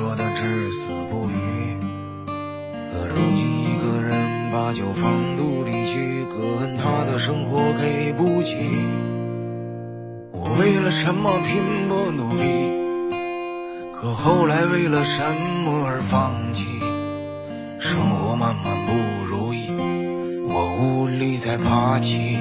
说的至死不渝。可如今一个人把酒放肚里去，可恨他的生活给不起。我为了什么拼搏努力？可后来为了什么而放弃？生活慢慢不如意，我无力再爬起。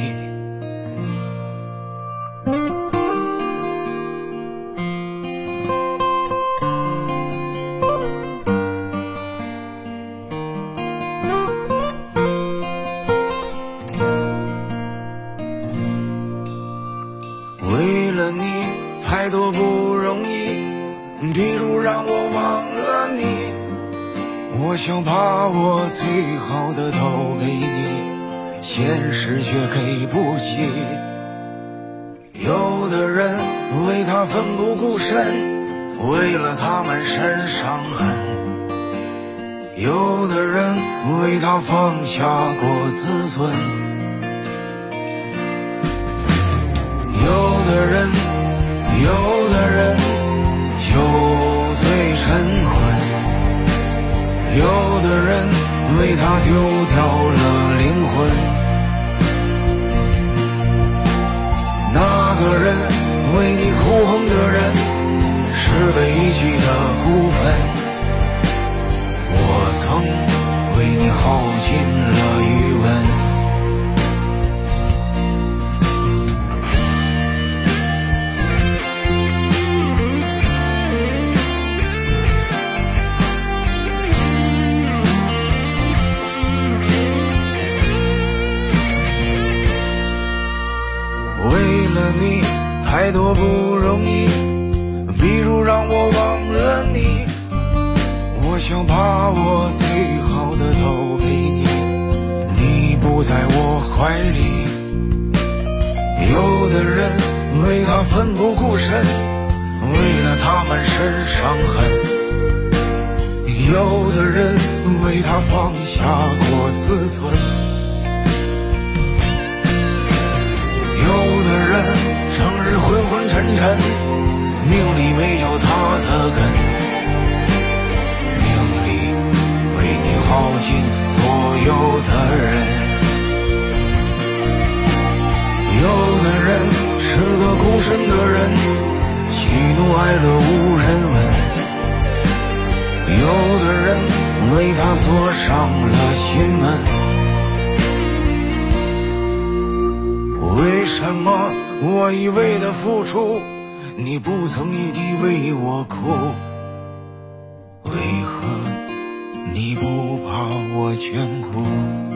为了你，太多不容易，比如让我忘了你。我想把我最好的都给你，现实却给不起。有的人为他奋不顾身，为了他满身伤痕；有的人为他放下过自尊。的人，有的人酒醉晨昏，有的人为他丢掉了灵魂。那个人为你哭红的人，是被遗弃的孤坟。我曾为你耗尽了余温。为了你太多不容易，比如让我忘了你。我想把我最好的都给你，你不在我怀里。有的人为他奋不顾身，为了他满身伤痕。有的人为他放下过自尊。昏沉沉，命里没有他的根，命里为你耗尽所有的人。有的人是个孤身的人，喜怒哀乐无人问。有的人为他锁上了心门。为什么我一味的付出，你不曾一滴为我哭？为何你不把我眷顾？